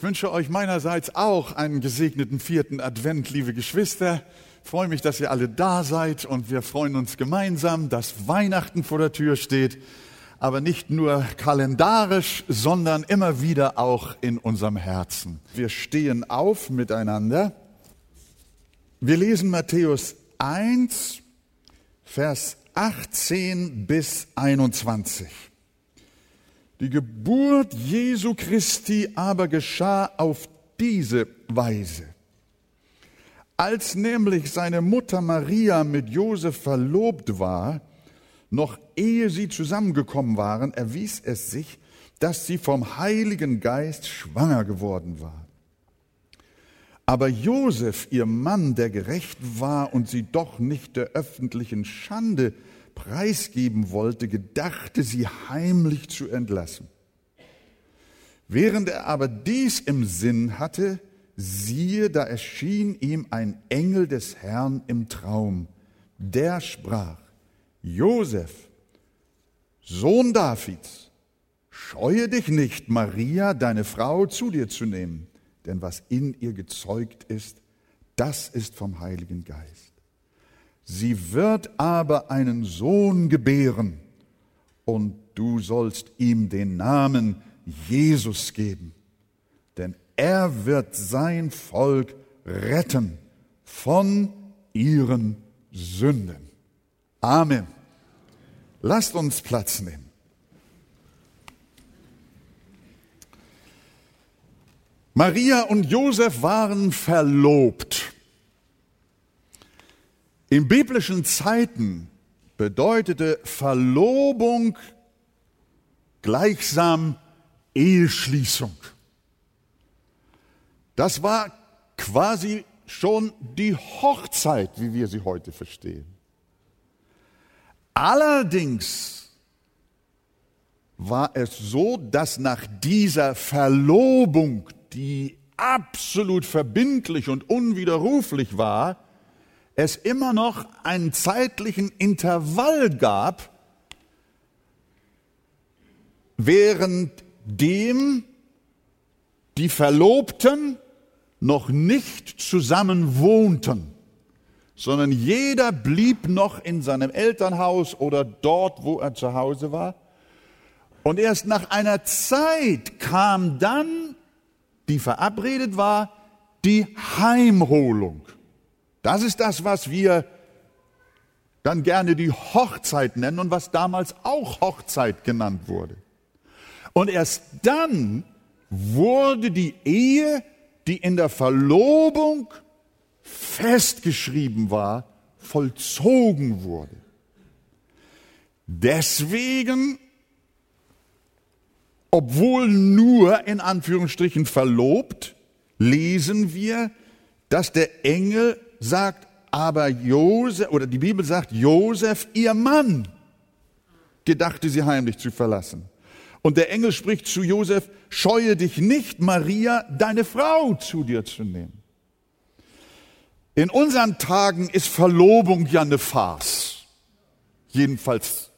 Ich wünsche euch meinerseits auch einen gesegneten vierten Advent, liebe Geschwister. Ich freue mich, dass ihr alle da seid und wir freuen uns gemeinsam, dass Weihnachten vor der Tür steht, aber nicht nur kalendarisch, sondern immer wieder auch in unserem Herzen. Wir stehen auf miteinander. Wir lesen Matthäus 1, Vers 18 bis 21. Die Geburt Jesu Christi aber geschah auf diese Weise. Als nämlich seine Mutter Maria mit Josef verlobt war, noch ehe sie zusammengekommen waren, erwies es sich, dass sie vom Heiligen Geist schwanger geworden war. Aber Josef, ihr Mann, der gerecht war und sie doch nicht der öffentlichen Schande preisgeben wollte, gedachte sie heimlich zu entlassen. Während er aber dies im Sinn hatte, siehe, da erschien ihm ein Engel des Herrn im Traum. Der sprach, Josef, Sohn Davids, scheue dich nicht, Maria, deine Frau, zu dir zu nehmen, denn was in ihr gezeugt ist, das ist vom Heiligen Geist. Sie wird aber einen Sohn gebären und du sollst ihm den Namen Jesus geben, denn er wird sein Volk retten von ihren Sünden. Amen. Lasst uns Platz nehmen. Maria und Josef waren verlobt. In biblischen Zeiten bedeutete Verlobung gleichsam Eheschließung. Das war quasi schon die Hochzeit, wie wir sie heute verstehen. Allerdings war es so, dass nach dieser Verlobung, die absolut verbindlich und unwiderruflich war, es immer noch einen zeitlichen Intervall gab, während dem die Verlobten noch nicht zusammen wohnten, sondern jeder blieb noch in seinem Elternhaus oder dort, wo er zu Hause war. Und erst nach einer Zeit kam dann, die verabredet war, die Heimholung. Das ist das, was wir dann gerne die Hochzeit nennen und was damals auch Hochzeit genannt wurde. Und erst dann wurde die Ehe, die in der Verlobung festgeschrieben war, vollzogen wurde. Deswegen, obwohl nur in Anführungsstrichen verlobt, lesen wir, dass der Engel sagt aber Josef, oder die Bibel sagt, Josef, ihr Mann, gedachte sie heimlich zu verlassen. Und der Engel spricht zu Josef, scheue dich nicht, Maria, deine Frau zu dir zu nehmen. In unseren Tagen ist Verlobung ja eine Farce. Jedenfalls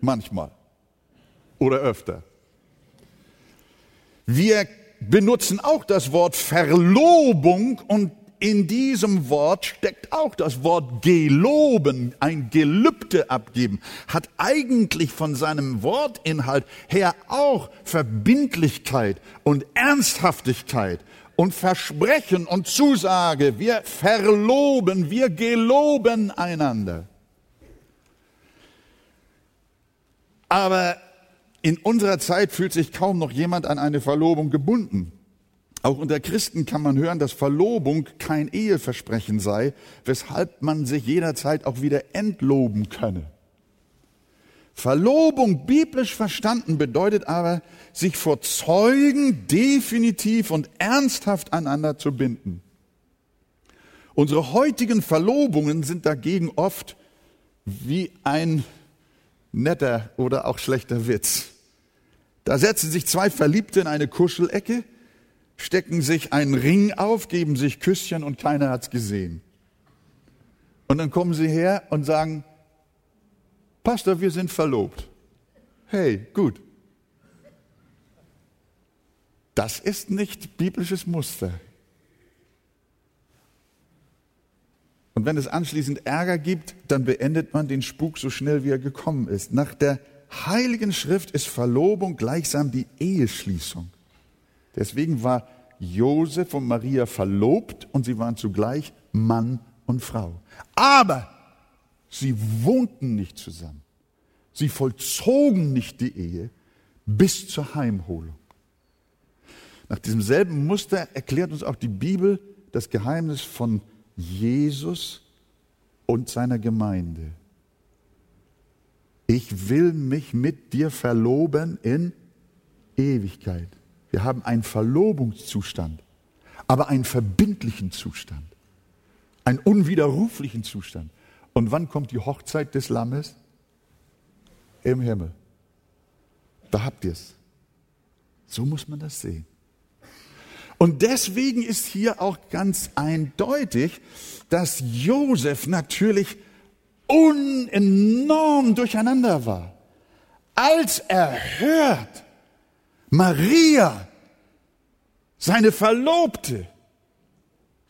manchmal oder öfter. Wir benutzen auch das Wort Verlobung und in diesem Wort steckt auch das Wort geloben, ein Gelübde abgeben, hat eigentlich von seinem Wortinhalt her auch Verbindlichkeit und Ernsthaftigkeit und Versprechen und Zusage. Wir verloben, wir geloben einander. Aber in unserer Zeit fühlt sich kaum noch jemand an eine Verlobung gebunden. Auch unter Christen kann man hören, dass Verlobung kein Eheversprechen sei, weshalb man sich jederzeit auch wieder entloben könne. Verlobung biblisch verstanden bedeutet aber, sich vor Zeugen definitiv und ernsthaft aneinander zu binden. Unsere heutigen Verlobungen sind dagegen oft wie ein netter oder auch schlechter Witz. Da setzen sich zwei Verliebte in eine Kuschelecke, stecken sich einen Ring auf, geben sich Küsschen und keiner hat's gesehen. Und dann kommen sie her und sagen, Pastor, wir sind verlobt. Hey, gut. Das ist nicht biblisches Muster. Und wenn es anschließend Ärger gibt, dann beendet man den Spuk so schnell, wie er gekommen ist. Nach der Heiligen Schrift ist Verlobung gleichsam die Eheschließung. Deswegen war Josef und Maria verlobt und sie waren zugleich Mann und Frau. Aber sie wohnten nicht zusammen. Sie vollzogen nicht die Ehe bis zur Heimholung. Nach diesem selben Muster erklärt uns auch die Bibel das Geheimnis von Jesus und seiner Gemeinde. Ich will mich mit dir verloben in Ewigkeit. Wir haben einen Verlobungszustand, aber einen verbindlichen Zustand, einen unwiderruflichen Zustand. Und wann kommt die Hochzeit des Lammes? Im Himmel. Da habt ihr es. So muss man das sehen. Und deswegen ist hier auch ganz eindeutig, dass Josef natürlich unenorm durcheinander war. Als er hört, Maria, seine Verlobte,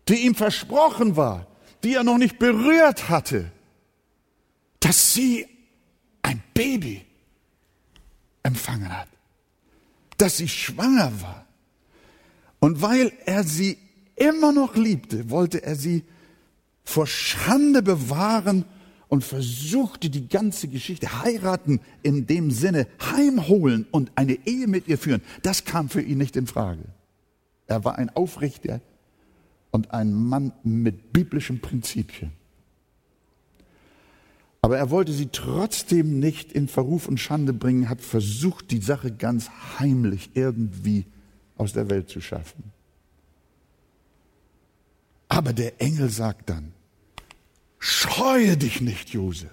die ihm versprochen war, die er noch nicht berührt hatte, dass sie ein Baby empfangen hat, dass sie schwanger war. Und weil er sie immer noch liebte, wollte er sie vor Schande bewahren und versuchte die ganze Geschichte heiraten in dem Sinne heimholen und eine Ehe mit ihr führen. Das kam für ihn nicht in Frage. Er war ein Aufrichter und ein Mann mit biblischen Prinzipien. Aber er wollte sie trotzdem nicht in Verruf und Schande bringen, hat versucht, die Sache ganz heimlich irgendwie aus der Welt zu schaffen. Aber der Engel sagt dann, scheue dich nicht, Josef,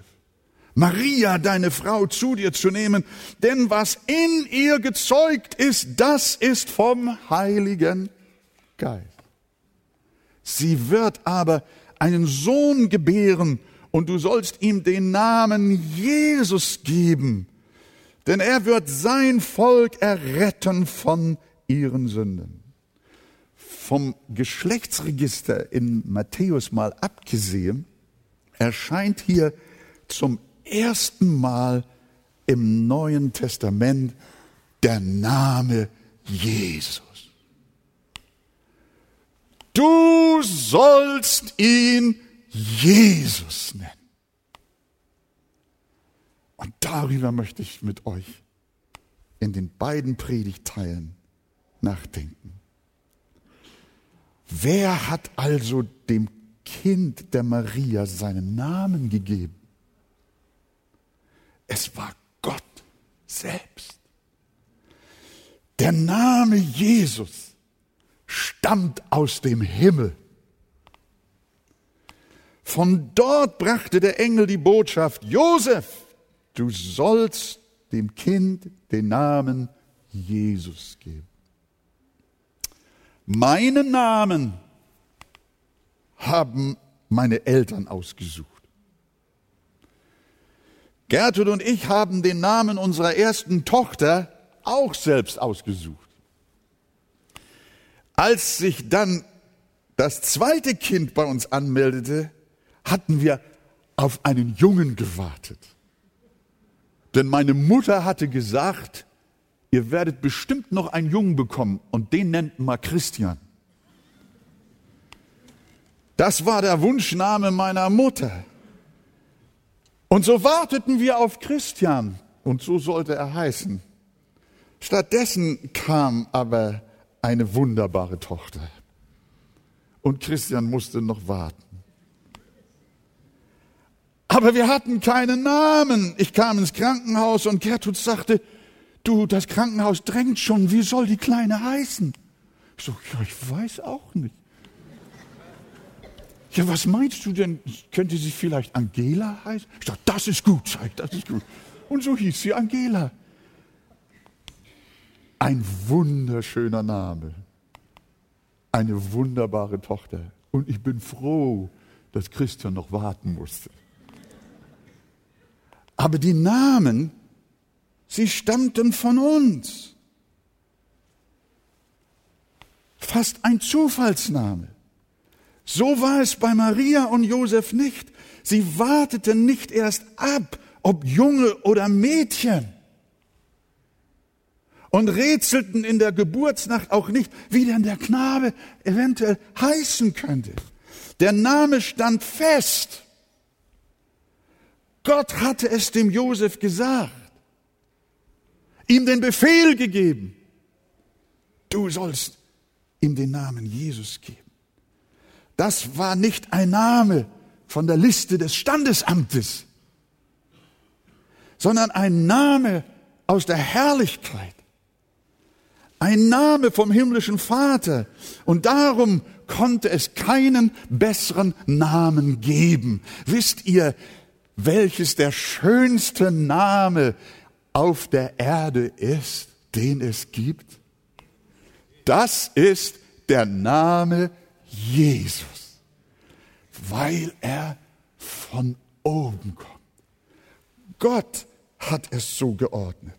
Maria, deine Frau, zu dir zu nehmen, denn was in ihr gezeugt ist, das ist vom Heiligen Geist. Sie wird aber einen Sohn gebären und du sollst ihm den Namen Jesus geben, denn er wird sein Volk erretten von ihren Sünden. Vom Geschlechtsregister in Matthäus mal abgesehen, erscheint hier zum ersten Mal im Neuen Testament der Name Jesus. Du sollst ihn Jesus nennen. Und darüber möchte ich mit euch in den beiden Predigteilen nachdenken. Wer hat also dem Kind der Maria seinen Namen gegeben? Es war Gott selbst. Der Name Jesus stammt aus dem Himmel. Von dort brachte der Engel die Botschaft, Josef, du sollst dem Kind den Namen Jesus geben. Meinen Namen haben meine Eltern ausgesucht. Gertrud und ich haben den Namen unserer ersten Tochter auch selbst ausgesucht. Als sich dann das zweite Kind bei uns anmeldete, hatten wir auf einen Jungen gewartet. Denn meine Mutter hatte gesagt, ihr werdet bestimmt noch einen Jungen bekommen und den nennt man Christian. Das war der Wunschname meiner Mutter. Und so warteten wir auf Christian und so sollte er heißen. Stattdessen kam aber eine wunderbare Tochter. Und Christian musste noch warten. Aber wir hatten keinen Namen. Ich kam ins Krankenhaus und Gertrud sagte, du, das Krankenhaus drängt schon, wie soll die Kleine heißen? Ich so, ja, ich weiß auch nicht. Ja, was meinst du denn? Könnte sie vielleicht Angela heißen? Ich dachte, das ist gut, sag ich, das ist gut. Und so hieß sie Angela. Ein wunderschöner Name. Eine wunderbare Tochter. Und ich bin froh, dass Christian noch warten musste. Aber die Namen, sie stammten von uns. fast ein Zufallsname. So war es bei Maria und Josef nicht. Sie warteten nicht erst ab, ob Junge oder Mädchen. Und rätselten in der Geburtsnacht auch nicht, wie denn der Knabe eventuell heißen könnte. Der Name stand fest. Gott hatte es dem Josef gesagt, ihm den Befehl gegeben. Du sollst ihm den Namen Jesus geben. Das war nicht ein Name von der Liste des Standesamtes, sondern ein Name aus der Herrlichkeit. Ein Name vom himmlischen Vater. Und darum konnte es keinen besseren Namen geben. Wisst ihr, welches der schönste Name auf der Erde ist, den es gibt? Das ist der Name Jesus, weil er von oben kommt. Gott hat es so geordnet.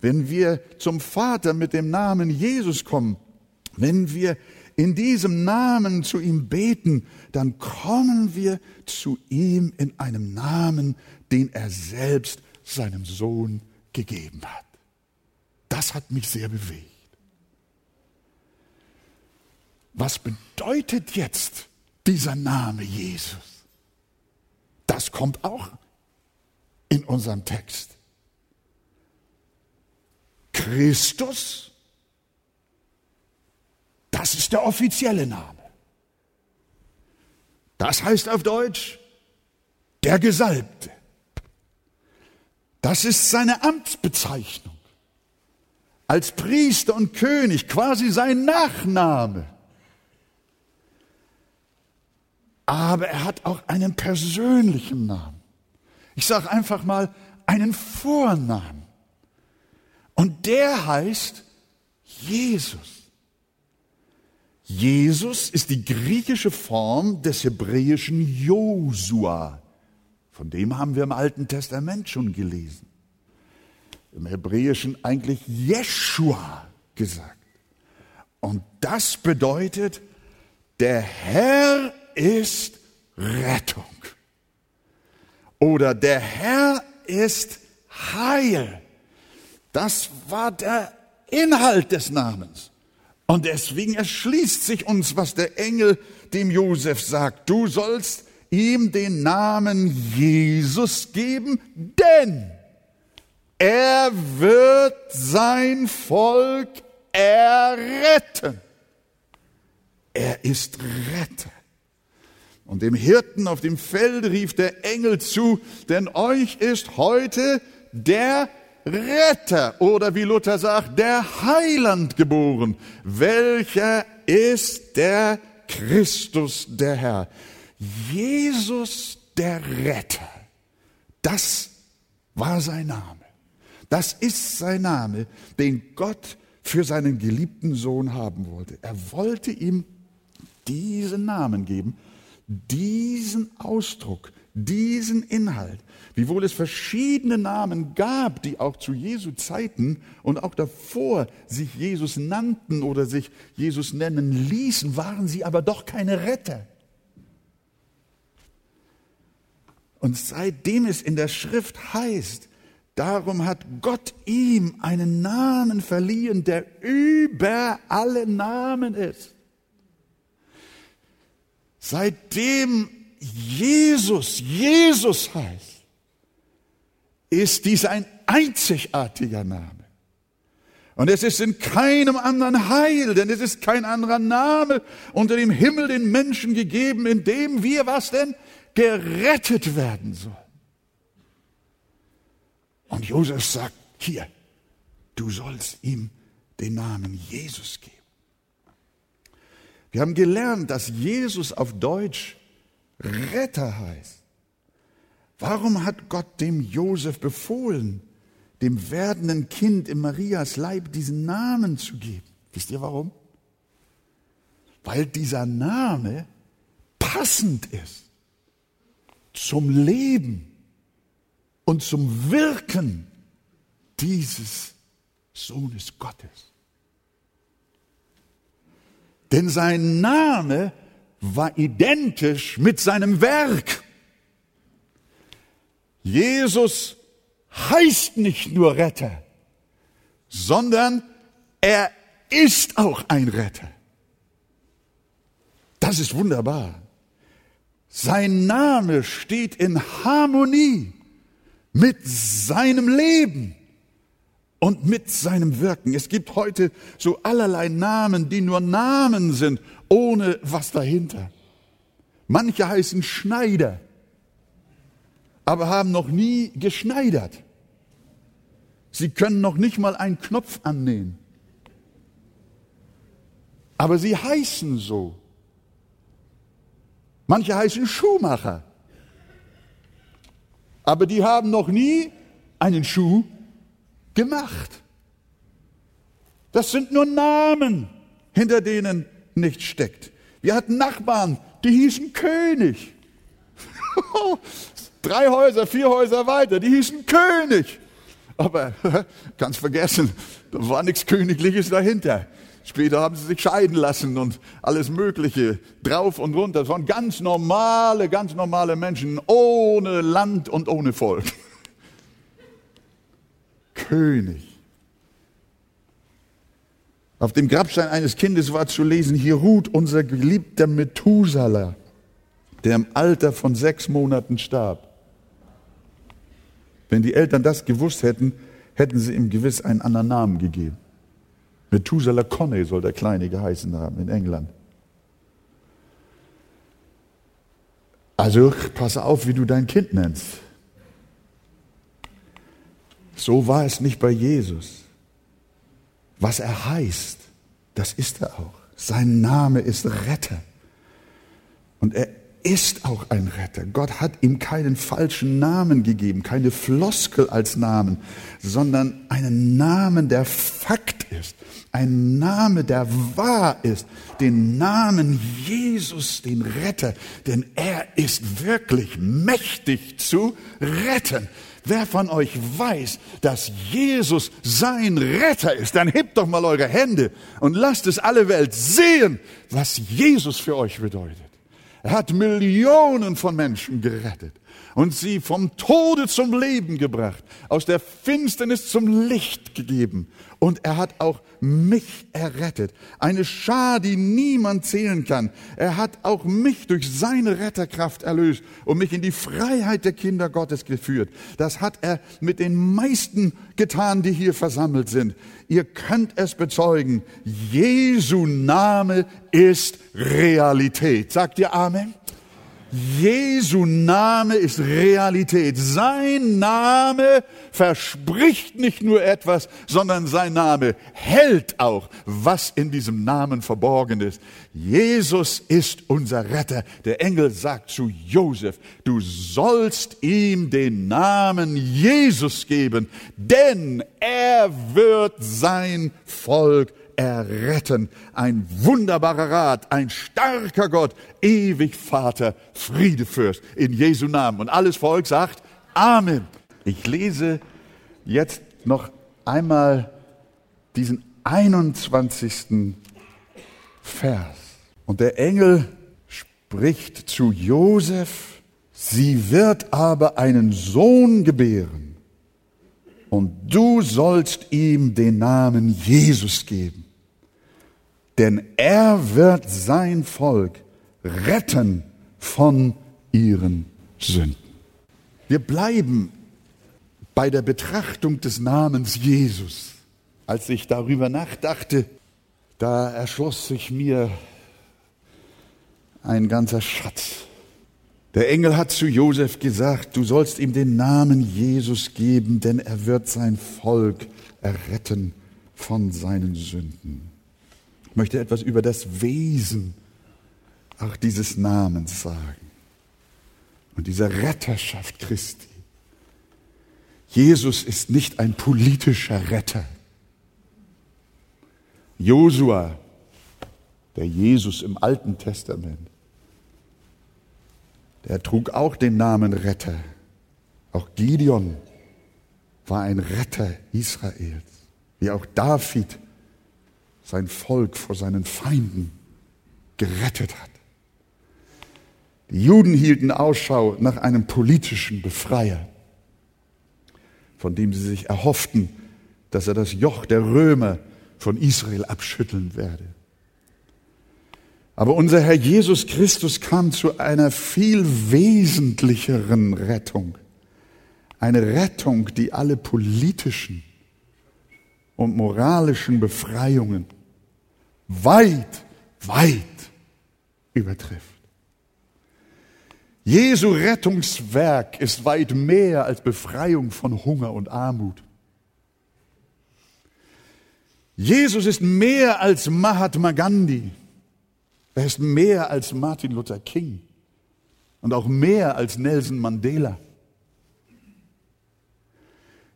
Wenn wir zum Vater mit dem Namen Jesus kommen, wenn wir in diesem Namen zu ihm beten, dann kommen wir zu ihm in einem Namen, den er selbst seinem Sohn gegeben hat. Das hat mich sehr bewegt. Was bedeutet jetzt dieser Name Jesus? Das kommt auch in unserem Text. Christus, das ist der offizielle Name. Das heißt auf Deutsch der Gesalbte. Das ist seine Amtsbezeichnung. Als Priester und König, quasi sein Nachname. Aber er hat auch einen persönlichen Namen. Ich sage einfach mal einen Vornamen. Und der heißt Jesus. Jesus ist die griechische Form des hebräischen Josua. Von dem haben wir im Alten Testament schon gelesen. Im Hebräischen eigentlich Jeshua gesagt. Und das bedeutet, der Herr ist Rettung. Oder der Herr ist Heil. Das war der Inhalt des Namens. Und deswegen erschließt sich uns, was der Engel dem Josef sagt. Du sollst ihm den Namen Jesus geben, denn er wird sein Volk erretten. Er ist Retter. Und dem Hirten auf dem Feld rief der Engel zu, denn euch ist heute der Retter oder wie Luther sagt, der Heiland geboren. Welcher ist der Christus, der Herr? Jesus, der Retter. Das war sein Name. Das ist sein Name, den Gott für seinen geliebten Sohn haben wollte. Er wollte ihm diesen Namen geben diesen Ausdruck, diesen Inhalt, wiewohl es verschiedene Namen gab, die auch zu Jesu Zeiten und auch davor sich Jesus nannten oder sich Jesus nennen ließen, waren sie aber doch keine Retter. Und seitdem es in der Schrift heißt, darum hat Gott ihm einen Namen verliehen, der über alle Namen ist. Seitdem Jesus Jesus heißt, ist dies ein einzigartiger Name. Und es ist in keinem anderen Heil, denn es ist kein anderer Name unter dem Himmel den Menschen gegeben, in dem wir was denn gerettet werden sollen. Und Josef sagt, hier, du sollst ihm den Namen Jesus geben. Wir haben gelernt, dass Jesus auf Deutsch Retter heißt. Warum hat Gott dem Josef befohlen, dem werdenden Kind in Marias Leib diesen Namen zu geben? Wisst ihr warum? Weil dieser Name passend ist zum Leben und zum Wirken dieses Sohnes Gottes. Denn sein Name war identisch mit seinem Werk. Jesus heißt nicht nur Retter, sondern er ist auch ein Retter. Das ist wunderbar. Sein Name steht in Harmonie mit seinem Leben und mit seinem Wirken. Es gibt heute so allerlei Namen, die nur Namen sind, ohne was dahinter. Manche heißen Schneider, aber haben noch nie geschneidert. Sie können noch nicht mal einen Knopf annähen. Aber sie heißen so. Manche heißen Schuhmacher. Aber die haben noch nie einen Schuh gemacht. Das sind nur Namen, hinter denen nichts steckt. Wir hatten Nachbarn, die hießen König. Drei Häuser, vier Häuser weiter, die hießen König. Aber ganz vergessen, da war nichts Königliches dahinter. Später haben sie sich scheiden lassen und alles Mögliche drauf und runter. Das waren ganz normale, ganz normale Menschen, ohne Land und ohne Volk. König. Auf dem Grabstein eines Kindes war zu lesen, hier ruht unser geliebter Methuselah, der im Alter von sechs Monaten starb. Wenn die Eltern das gewusst hätten, hätten sie ihm gewiss einen anderen Namen gegeben. Methuselah Conney soll der Kleine geheißen haben in England. Also pass auf, wie du dein Kind nennst. So war es nicht bei Jesus. Was er heißt, das ist er auch. Sein Name ist Retter. Und er ist auch ein Retter. Gott hat ihm keinen falschen Namen gegeben, keine Floskel als Namen, sondern einen Namen, der Fakt ist, ein Name, der wahr ist, den Namen Jesus, den Retter, denn er ist wirklich mächtig zu retten. Wer von euch weiß, dass Jesus sein Retter ist, dann hebt doch mal eure Hände und lasst es alle Welt sehen, was Jesus für euch bedeutet. Er hat Millionen von Menschen gerettet und sie vom Tode zum Leben gebracht, aus der Finsternis zum Licht gegeben. Und er hat auch mich errettet. Eine Schar, die niemand zählen kann. Er hat auch mich durch seine Retterkraft erlöst und mich in die Freiheit der Kinder Gottes geführt. Das hat er mit den meisten getan, die hier versammelt sind. Ihr könnt es bezeugen. Jesu Name ist Realität. Sagt ihr Amen? Jesu Name ist Realität. Sein Name verspricht nicht nur etwas, sondern sein Name hält auch, was in diesem Namen verborgen ist. Jesus ist unser Retter. Der Engel sagt zu Josef, du sollst ihm den Namen Jesus geben, denn er wird sein Volk erretten. Ein wunderbarer Rat, ein starker Gott, ewig Vater, Friedefürst, in Jesu Namen. Und alles Volk sagt Amen. Ich lese jetzt noch einmal diesen 21. Vers. Und der Engel spricht zu Josef, sie wird aber einen Sohn gebären und du sollst ihm den Namen Jesus geben denn er wird sein Volk retten von ihren Sünden. Wir bleiben bei der Betrachtung des Namens Jesus. Als ich darüber nachdachte, da erschloss sich mir ein ganzer Schatz. Der Engel hat zu Josef gesagt, du sollst ihm den Namen Jesus geben, denn er wird sein Volk erretten von seinen Sünden. Ich möchte etwas über das Wesen auch dieses Namens sagen und dieser Retterschaft Christi. Jesus ist nicht ein politischer Retter. Josua, der Jesus im Alten Testament, der trug auch den Namen Retter. Auch Gideon war ein Retter Israels, wie auch David sein Volk vor seinen Feinden gerettet hat. Die Juden hielten Ausschau nach einem politischen Befreier, von dem sie sich erhofften, dass er das Joch der Römer von Israel abschütteln werde. Aber unser Herr Jesus Christus kam zu einer viel wesentlicheren Rettung. Eine Rettung, die alle politischen und moralischen Befreiungen weit, weit übertrifft. Jesu Rettungswerk ist weit mehr als Befreiung von Hunger und Armut. Jesus ist mehr als Mahatma Gandhi. Er ist mehr als Martin Luther King und auch mehr als Nelson Mandela.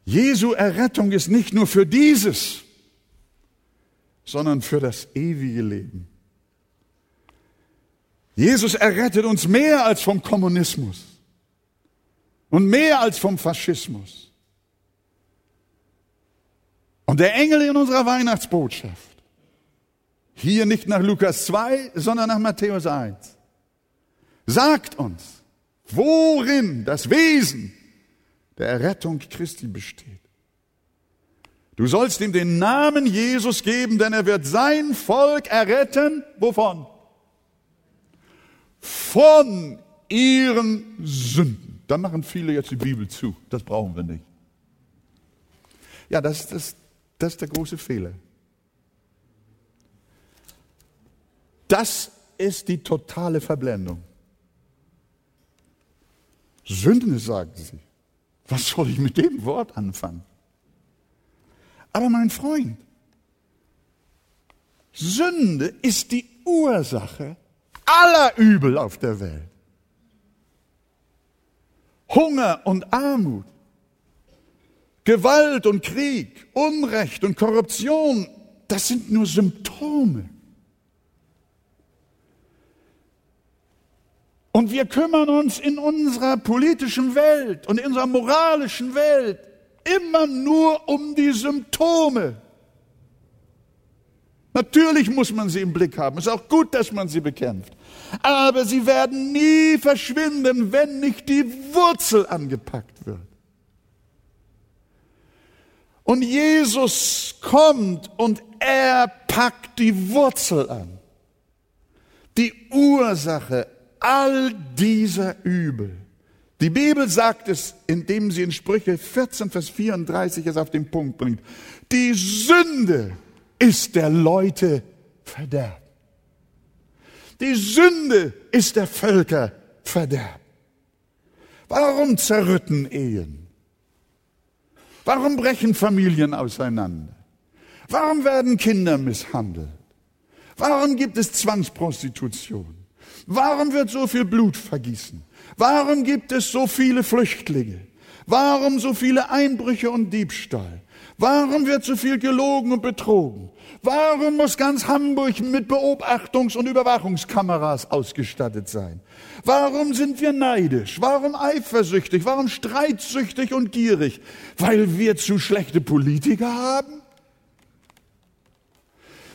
Jesu Errettung ist nicht nur für dieses, sondern für das ewige Leben. Jesus errettet uns mehr als vom Kommunismus und mehr als vom Faschismus. Und der Engel in unserer Weihnachtsbotschaft, hier nicht nach Lukas 2, sondern nach Matthäus 1, sagt uns, worin das Wesen der Errettung Christi besteht. Du sollst ihm den Namen Jesus geben, denn er wird sein Volk erretten. Wovon? von ihren Sünden. Dann machen viele jetzt die Bibel zu. Das brauchen wir nicht. Ja, das, das, das ist der große Fehler. Das ist die totale Verblendung. Sünden, sagen sie. Was soll ich mit dem Wort anfangen? Aber mein Freund, Sünde ist die Ursache aller Übel auf der Welt. Hunger und Armut, Gewalt und Krieg, Unrecht und Korruption, das sind nur Symptome. Und wir kümmern uns in unserer politischen Welt und in unserer moralischen Welt immer nur um die Symptome. Natürlich muss man sie im Blick haben. Es ist auch gut, dass man sie bekämpft. Aber sie werden nie verschwinden, wenn nicht die Wurzel angepackt wird. Und Jesus kommt und er packt die Wurzel an. Die Ursache all dieser Übel. Die Bibel sagt es, indem sie in Sprüche 14, Vers 34 es auf den Punkt bringt. Die Sünde ist der Leute Verderb. Die Sünde ist der Völker Verderb. Warum zerrütten Ehen? Warum brechen Familien auseinander? Warum werden Kinder misshandelt? Warum gibt es Zwangsprostitution? Warum wird so viel Blut vergießen? Warum gibt es so viele Flüchtlinge? Warum so viele Einbrüche und Diebstahl? Warum wird so viel gelogen und betrogen? Warum muss ganz Hamburg mit Beobachtungs- und Überwachungskameras ausgestattet sein? Warum sind wir neidisch? Warum eifersüchtig? Warum streitsüchtig und gierig? Weil wir zu schlechte Politiker haben?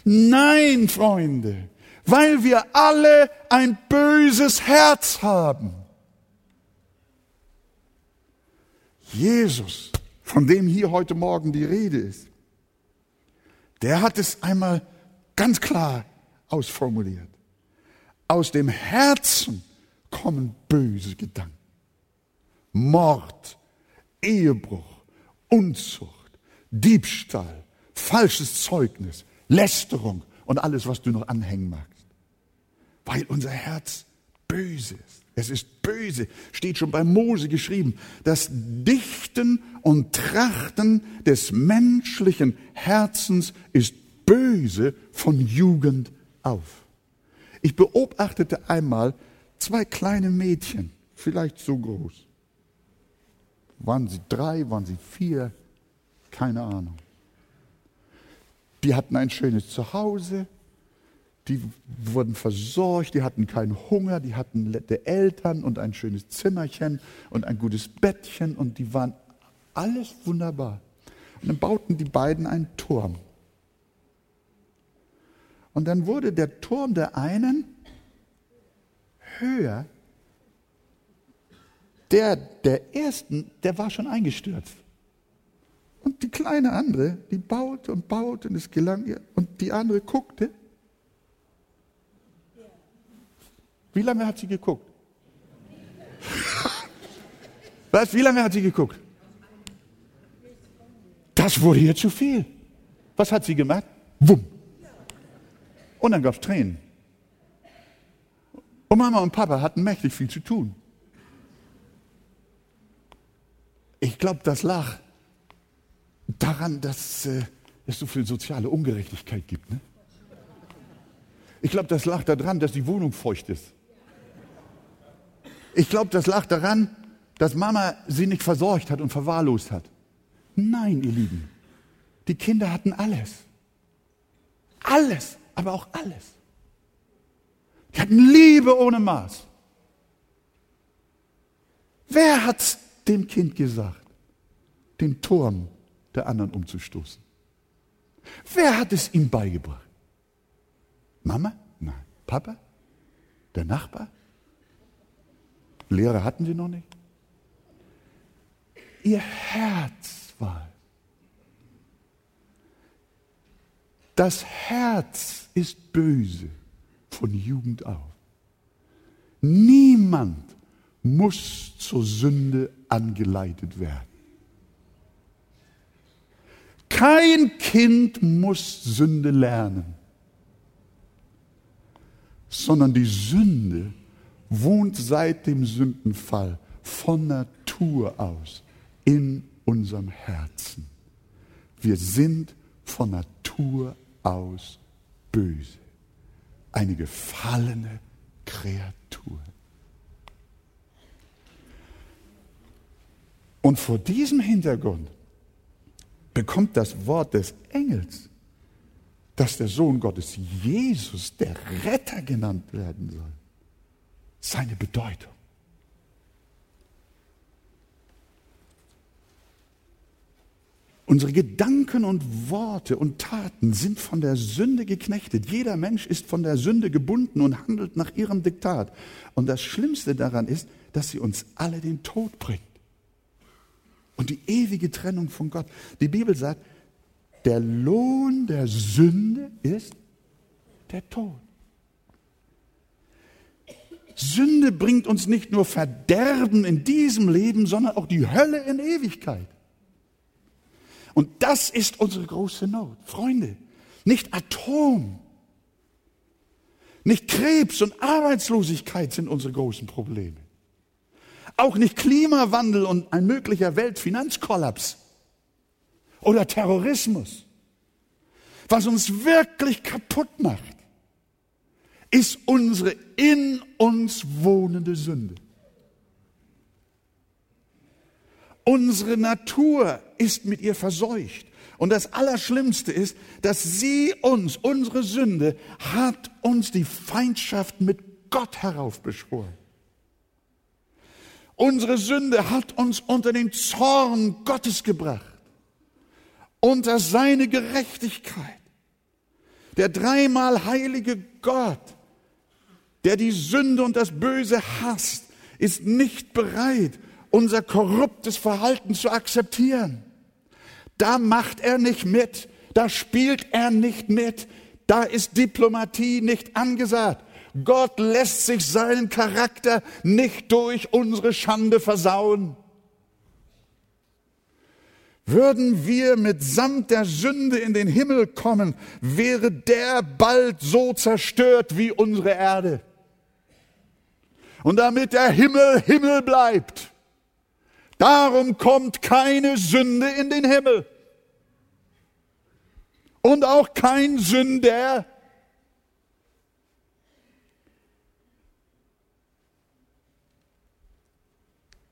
Nein, Freunde, weil wir alle ein böses Herz haben. Jesus von dem hier heute Morgen die Rede ist, der hat es einmal ganz klar ausformuliert. Aus dem Herzen kommen böse Gedanken. Mord, Ehebruch, Unzucht, Diebstahl, falsches Zeugnis, Lästerung und alles, was du noch anhängen magst. Weil unser Herz böse ist. Es ist böse, steht schon bei Mose geschrieben. Das Dichten und Trachten des menschlichen Herzens ist böse von Jugend auf. Ich beobachtete einmal zwei kleine Mädchen, vielleicht so groß. Waren sie drei, waren sie vier? Keine Ahnung. Die hatten ein schönes Zuhause, die wurden versorgt, die hatten keinen Hunger, die hatten nette Eltern und ein schönes Zimmerchen und ein gutes Bettchen und die waren alles wunderbar. Und dann bauten die beiden einen Turm. Und dann wurde der Turm der einen höher. Der der ersten, der war schon eingestürzt. Und die kleine andere, die baute und baute und es gelang ihr. Und die andere guckte. Wie lange hat sie geguckt? Was? Wie lange hat sie geguckt? Das wurde ihr zu viel. Was hat sie gemacht? Wumm. Und dann gab es Tränen. Und Mama und Papa hatten mächtig viel zu tun. Ich glaube, das lag daran, dass äh, es so viel soziale Ungerechtigkeit gibt. Ne? Ich glaube, das lag daran, dass die Wohnung feucht ist. Ich glaube, das lag daran, dass Mama sie nicht versorgt hat und verwahrlost hat. Nein, ihr Lieben, die Kinder hatten alles. Alles, aber auch alles. Die hatten Liebe ohne Maß. Wer hat dem Kind gesagt, den Turm der anderen umzustoßen? Wer hat es ihm beigebracht? Mama? Nein. Papa? Der Nachbar? Lehrer hatten sie noch nicht? Ihr Herz war. Das Herz ist böse von Jugend auf. Niemand muss zur Sünde angeleitet werden. Kein Kind muss Sünde lernen, sondern die Sünde wohnt seit dem Sündenfall von Natur aus in unserem Herzen. Wir sind von Natur aus böse. Eine gefallene Kreatur. Und vor diesem Hintergrund bekommt das Wort des Engels, dass der Sohn Gottes Jesus der Retter genannt werden soll, seine Bedeutung. Unsere Gedanken und Worte und Taten sind von der Sünde geknechtet. Jeder Mensch ist von der Sünde gebunden und handelt nach ihrem Diktat. Und das Schlimmste daran ist, dass sie uns alle den Tod bringt. Und die ewige Trennung von Gott. Die Bibel sagt, der Lohn der Sünde ist der Tod. Sünde bringt uns nicht nur Verderben in diesem Leben, sondern auch die Hölle in Ewigkeit. Und das ist unsere große Not. Freunde, nicht Atom, nicht Krebs und Arbeitslosigkeit sind unsere großen Probleme. Auch nicht Klimawandel und ein möglicher Weltfinanzkollaps oder Terrorismus. Was uns wirklich kaputt macht, ist unsere in uns wohnende Sünde. Unsere Natur ist mit ihr verseucht. Und das Allerschlimmste ist, dass sie uns, unsere Sünde, hat uns die Feindschaft mit Gott heraufbeschworen. Unsere Sünde hat uns unter den Zorn Gottes gebracht, unter seine Gerechtigkeit. Der dreimal heilige Gott, der die Sünde und das Böse hasst, ist nicht bereit, unser korruptes Verhalten zu akzeptieren. Da macht er nicht mit, da spielt er nicht mit, da ist Diplomatie nicht angesagt. Gott lässt sich seinen Charakter nicht durch unsere Schande versauen. Würden wir mitsamt der Sünde in den Himmel kommen, wäre der bald so zerstört wie unsere Erde. Und damit der Himmel Himmel bleibt, Darum kommt keine Sünde in den Himmel. Und auch kein Sünder.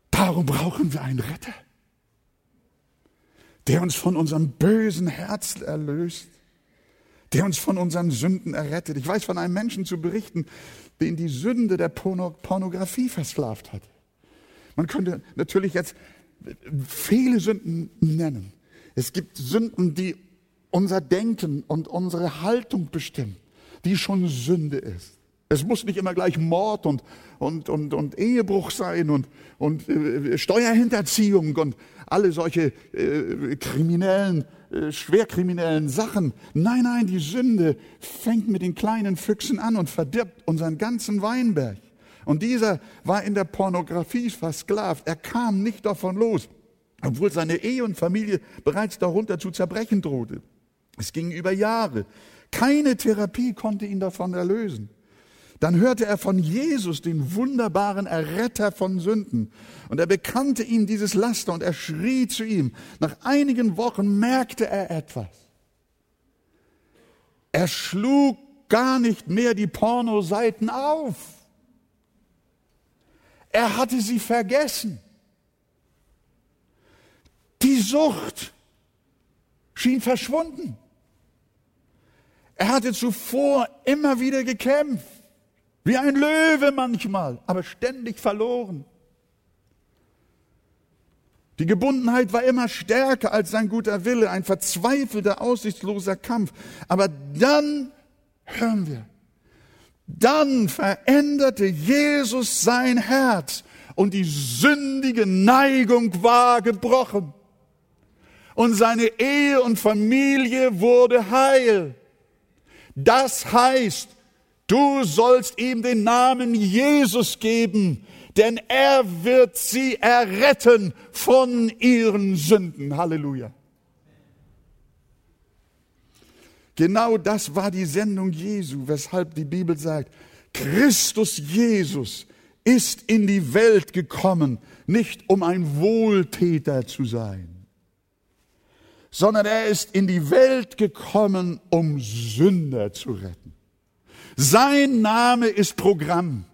Darum brauchen wir einen Retter, der uns von unserem bösen Herzen erlöst, der uns von unseren Sünden errettet. Ich weiß von einem Menschen zu berichten, den die Sünde der Pornografie versklavt hat. Man könnte natürlich jetzt viele Sünden nennen. Es gibt Sünden, die unser Denken und unsere Haltung bestimmen, die schon Sünde ist. Es muss nicht immer gleich Mord und, und, und, und Ehebruch sein und, und äh, Steuerhinterziehung und alle solche äh, kriminellen, äh, schwerkriminellen Sachen. Nein, nein, die Sünde fängt mit den kleinen Füchsen an und verdirbt unseren ganzen Weinberg. Und dieser war in der Pornografie versklavt. Er kam nicht davon los, obwohl seine Ehe und Familie bereits darunter zu zerbrechen drohte. Es ging über Jahre. Keine Therapie konnte ihn davon erlösen. Dann hörte er von Jesus, den wunderbaren Erretter von Sünden. Und er bekannte ihm dieses Laster und er schrie zu ihm. Nach einigen Wochen merkte er etwas. Er schlug gar nicht mehr die Pornoseiten auf. Er hatte sie vergessen. Die Sucht schien verschwunden. Er hatte zuvor immer wieder gekämpft. Wie ein Löwe manchmal, aber ständig verloren. Die Gebundenheit war immer stärker als sein guter Wille, ein verzweifelter, aussichtsloser Kampf. Aber dann hören wir, dann veränderte Jesus sein Herz und die sündige Neigung war gebrochen. Und seine Ehe und Familie wurde heil. Das heißt, Du sollst ihm den Namen Jesus geben, denn er wird sie erretten von ihren Sünden. Halleluja. Genau das war die Sendung Jesu, weshalb die Bibel sagt, Christus Jesus ist in die Welt gekommen, nicht um ein Wohltäter zu sein, sondern er ist in die Welt gekommen, um Sünder zu retten. Sein Name ist Programm.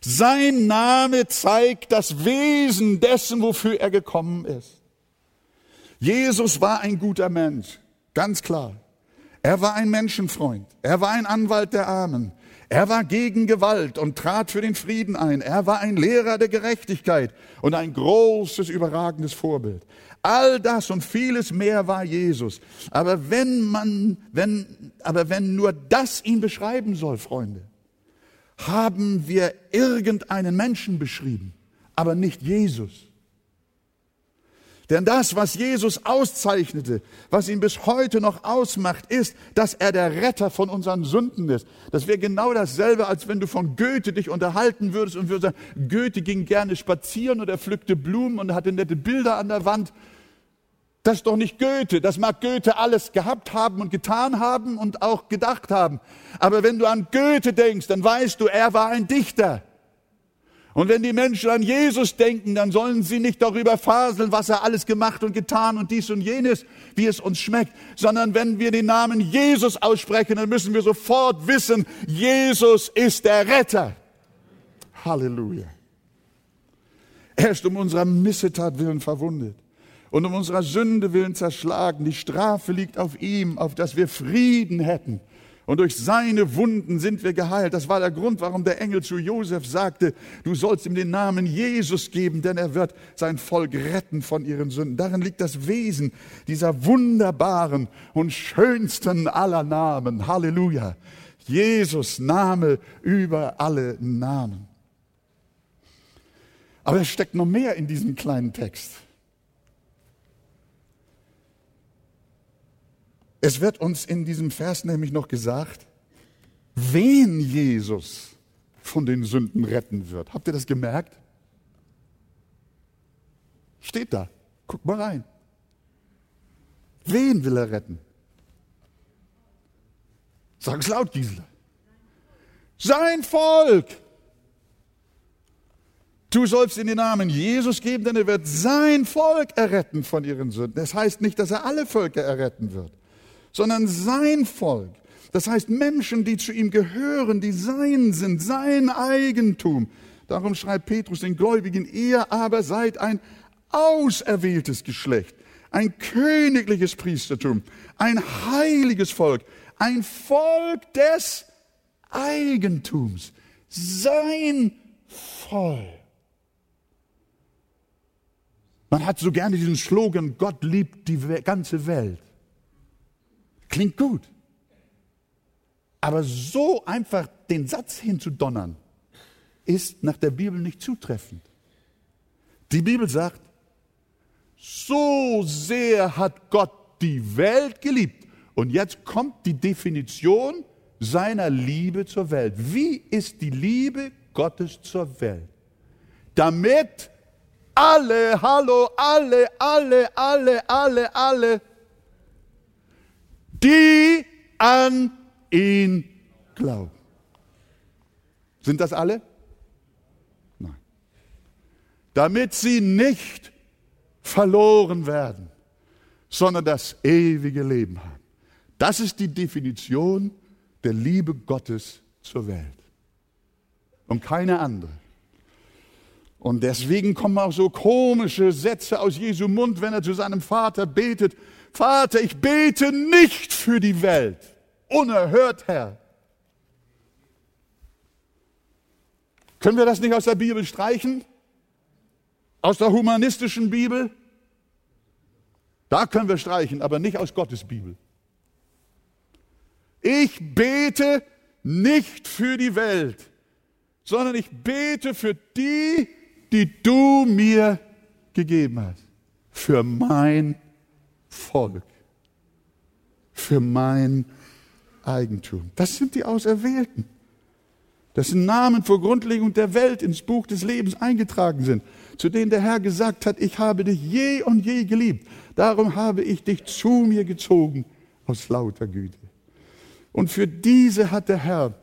Sein Name zeigt das Wesen dessen, wofür er gekommen ist. Jesus war ein guter Mensch, ganz klar. Er war ein Menschenfreund. Er war ein Anwalt der Armen. Er war gegen Gewalt und trat für den Frieden ein. Er war ein Lehrer der Gerechtigkeit und ein großes, überragendes Vorbild. All das und vieles mehr war Jesus. Aber wenn man, wenn, aber wenn nur das ihn beschreiben soll, Freunde, haben wir irgendeinen Menschen beschrieben, aber nicht Jesus. Denn das, was Jesus auszeichnete, was ihn bis heute noch ausmacht, ist, dass er der Retter von unseren Sünden ist. Das wäre genau dasselbe, als wenn du von Goethe dich unterhalten würdest und würdest sagen, Goethe ging gerne spazieren oder pflückte Blumen und hatte nette Bilder an der Wand das ist doch nicht Goethe. Das mag Goethe alles gehabt haben und getan haben und auch gedacht haben. Aber wenn du an Goethe denkst, dann weißt du, er war ein Dichter. Und wenn die Menschen an Jesus denken, dann sollen sie nicht darüber faseln, was er alles gemacht und getan und dies und jenes, wie es uns schmeckt, sondern wenn wir den Namen Jesus aussprechen, dann müssen wir sofort wissen, Jesus ist der Retter. Halleluja. Er ist um unserer Missetat willen verwundet und um unserer Sünde willen zerschlagen. Die Strafe liegt auf ihm, auf dass wir Frieden hätten. Und durch seine Wunden sind wir geheilt. Das war der Grund, warum der Engel zu Josef sagte, du sollst ihm den Namen Jesus geben, denn er wird sein Volk retten von ihren Sünden. Darin liegt das Wesen dieser wunderbaren und schönsten aller Namen. Halleluja. Jesus Name über alle Namen. Aber es steckt noch mehr in diesem kleinen Text. Es wird uns in diesem Vers nämlich noch gesagt, wen Jesus von den Sünden retten wird. Habt ihr das gemerkt? Steht da. Guck mal rein. Wen will er retten? Sag es laut, Gisela. Sein Volk. Du sollst in den Namen Jesus geben, denn er wird sein Volk erretten von ihren Sünden. Das heißt nicht, dass er alle Völker erretten wird sondern sein Volk. Das heißt Menschen, die zu ihm gehören, die sein sind, sein Eigentum. Darum schreibt Petrus den Gläubigen, ihr aber seid ein auserwähltes Geschlecht, ein königliches Priestertum, ein heiliges Volk, ein Volk des Eigentums, sein Volk. Man hat so gerne diesen Slogan, Gott liebt die ganze Welt. Klingt gut. Aber so einfach den Satz hinzudonnern, ist nach der Bibel nicht zutreffend. Die Bibel sagt, so sehr hat Gott die Welt geliebt. Und jetzt kommt die Definition seiner Liebe zur Welt. Wie ist die Liebe Gottes zur Welt? Damit alle, hallo, alle, alle, alle, alle, alle, die an ihn glauben. Sind das alle? Nein. Damit sie nicht verloren werden, sondern das ewige Leben haben. Das ist die Definition der Liebe Gottes zur Welt. Und keine andere. Und deswegen kommen auch so komische Sätze aus Jesu Mund, wenn er zu seinem Vater betet. Vater, ich bete nicht für die Welt. Unerhört, Herr. Können wir das nicht aus der Bibel streichen? Aus der humanistischen Bibel? Da können wir streichen, aber nicht aus Gottes Bibel. Ich bete nicht für die Welt, sondern ich bete für die, die du mir gegeben hast. Für mein Volk. Für mein Eigentum. Das sind die Auserwählten. Das sind Namen vor Grundlegung der Welt ins Buch des Lebens eingetragen sind, zu denen der Herr gesagt hat, ich habe dich je und je geliebt. Darum habe ich dich zu mir gezogen aus lauter Güte. Und für diese hat der Herr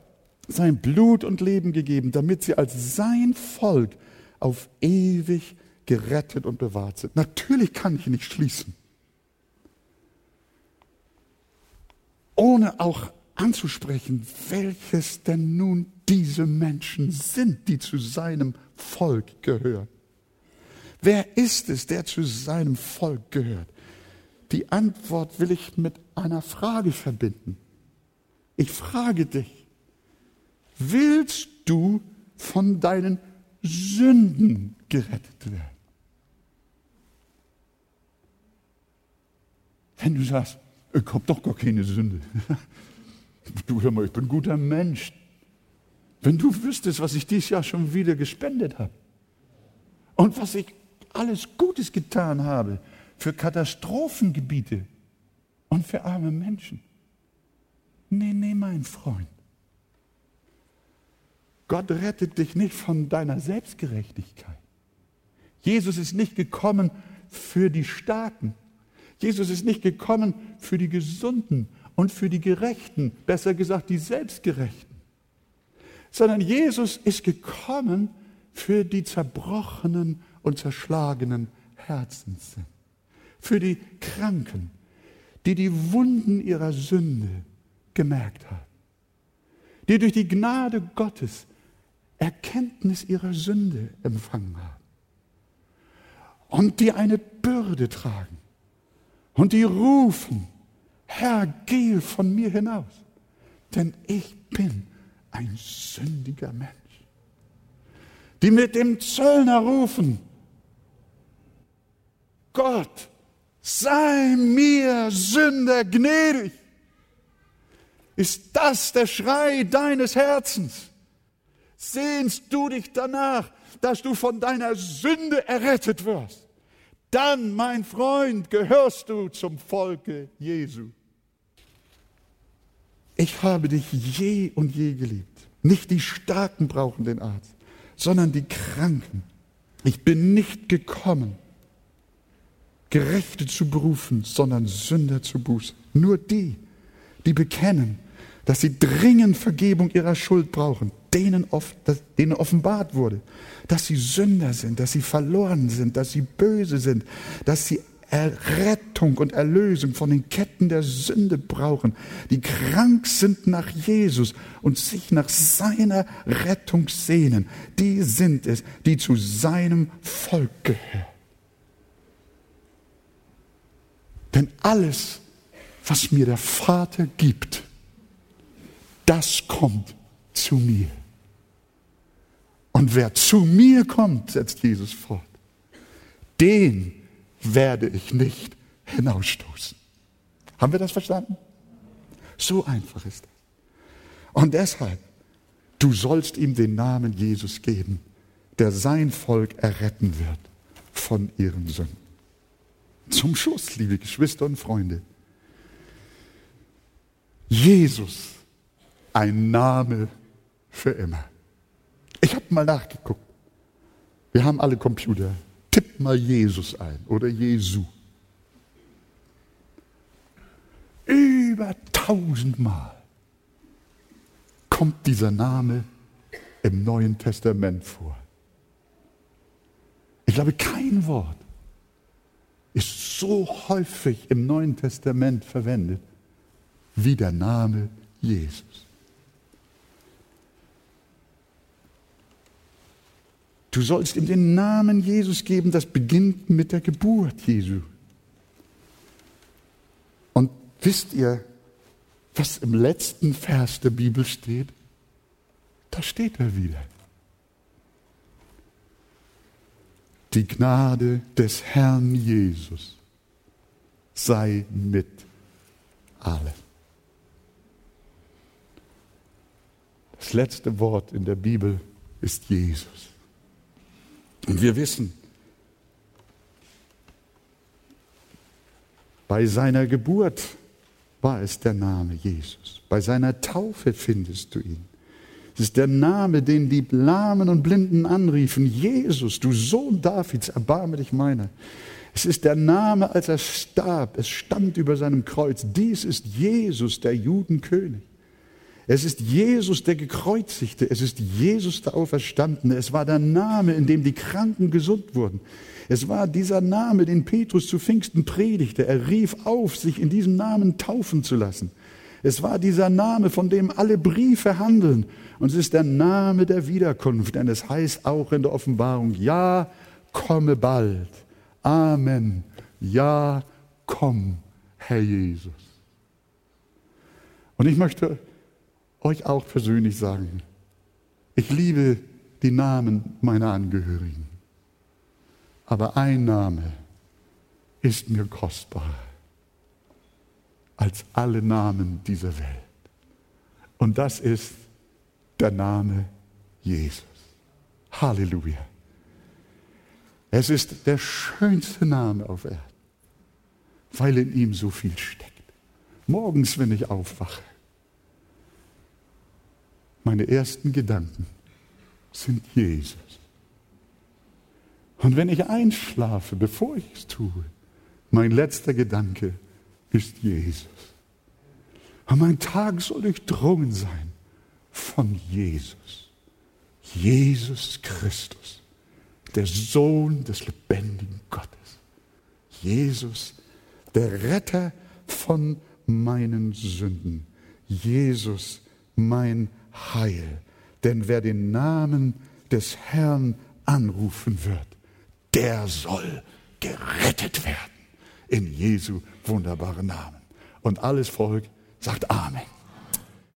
sein Blut und Leben gegeben, damit sie als sein Volk auf ewig gerettet und bewahrt sind. Natürlich kann ich nicht schließen, ohne auch anzusprechen, welches denn nun diese Menschen sind, die zu seinem Volk gehören. Wer ist es, der zu seinem Volk gehört? Die Antwort will ich mit einer Frage verbinden. Ich frage dich, willst du von deinen Sünden gerettet werden? Wenn du sagst, ich habe doch gar keine Sünde. Du hör mal, ich bin ein guter Mensch. Wenn du wüsstest, was ich dieses Jahr schon wieder gespendet habe und was ich alles Gutes getan habe für Katastrophengebiete und für arme Menschen. Nee, nee, mein Freund. Gott rettet dich nicht von deiner Selbstgerechtigkeit. Jesus ist nicht gekommen für die Starken. Jesus ist nicht gekommen für die Gesunden und für die Gerechten, besser gesagt die Selbstgerechten, sondern Jesus ist gekommen für die zerbrochenen und zerschlagenen Herzens. Sind, für die Kranken, die die Wunden ihrer Sünde gemerkt haben, die durch die Gnade Gottes Erkenntnis ihrer Sünde empfangen haben. Und die eine Bürde tragen. Und die rufen, Herr, gehe von mir hinaus, denn ich bin ein sündiger Mensch. Die mit dem Zöllner rufen, Gott, sei mir Sünder gnädig. Ist das der Schrei deines Herzens? Sehnst du dich danach, dass du von deiner Sünde errettet wirst? Dann, mein Freund, gehörst du zum Volke Jesu. Ich habe dich je und je geliebt. Nicht die Starken brauchen den Arzt, sondern die Kranken. Ich bin nicht gekommen, Gerechte zu berufen, sondern Sünder zu bußen. Nur die, die bekennen, dass sie dringend Vergebung ihrer Schuld brauchen, denen, oft, denen offenbart wurde, dass sie Sünder sind, dass sie verloren sind, dass sie böse sind, dass sie Errettung und Erlösung von den Ketten der Sünde brauchen, die krank sind nach Jesus und sich nach seiner Rettung sehnen, die sind es, die zu seinem Volk gehören. Denn alles, was mir der Vater gibt, das kommt zu mir. Und wer zu mir kommt, setzt Jesus fort, den werde ich nicht hinausstoßen. Haben wir das verstanden? So einfach ist das. Und deshalb Du sollst ihm den Namen Jesus geben, der sein Volk erretten wird von ihren Sünden. Zum Schluss, liebe Geschwister und Freunde, Jesus, ein Name für immer. Ich habe mal nachgeguckt. Wir haben alle Computer. Tipp mal Jesus ein oder Jesu. Über tausendmal kommt dieser Name im Neuen Testament vor. Ich glaube, kein Wort ist so häufig im Neuen Testament verwendet wie der Name Jesus. Du sollst ihm den Namen Jesus geben, das beginnt mit der Geburt Jesu. Und wisst ihr, was im letzten Vers der Bibel steht? Da steht er wieder. Die Gnade des Herrn Jesus sei mit allen. Das letzte Wort in der Bibel ist Jesus. Und wir wissen, bei seiner Geburt war es der Name Jesus. Bei seiner Taufe findest du ihn. Es ist der Name, den die Lahmen und Blinden anriefen. Jesus, du Sohn Davids, erbarme dich meiner. Es ist der Name, als er starb. Es stand über seinem Kreuz. Dies ist Jesus, der Judenkönig. Es ist Jesus, der Gekreuzigte. Es ist Jesus, der Auferstandene. Es war der Name, in dem die Kranken gesund wurden. Es war dieser Name, den Petrus zu Pfingsten predigte. Er rief auf, sich in diesem Namen taufen zu lassen. Es war dieser Name, von dem alle Briefe handeln. Und es ist der Name der Wiederkunft. Denn es heißt auch in der Offenbarung, ja, komme bald. Amen. Ja, komm, Herr Jesus. Und ich möchte euch auch persönlich sagen, ich liebe die Namen meiner Angehörigen. Aber ein Name ist mir kostbarer als alle Namen dieser Welt. Und das ist der Name Jesus. Halleluja. Es ist der schönste Name auf Erden, weil in ihm so viel steckt. Morgens, wenn ich aufwache, meine ersten Gedanken sind Jesus. Und wenn ich einschlafe, bevor ich es tue, mein letzter Gedanke ist Jesus. Und mein Tag soll durchdrungen sein von Jesus. Jesus Christus, der Sohn des lebendigen Gottes. Jesus, der Retter von meinen Sünden. Jesus, mein Heil. Denn wer den Namen des Herrn anrufen wird, der soll gerettet werden. In Jesu wunderbaren Namen. Und alles Volk sagt Amen.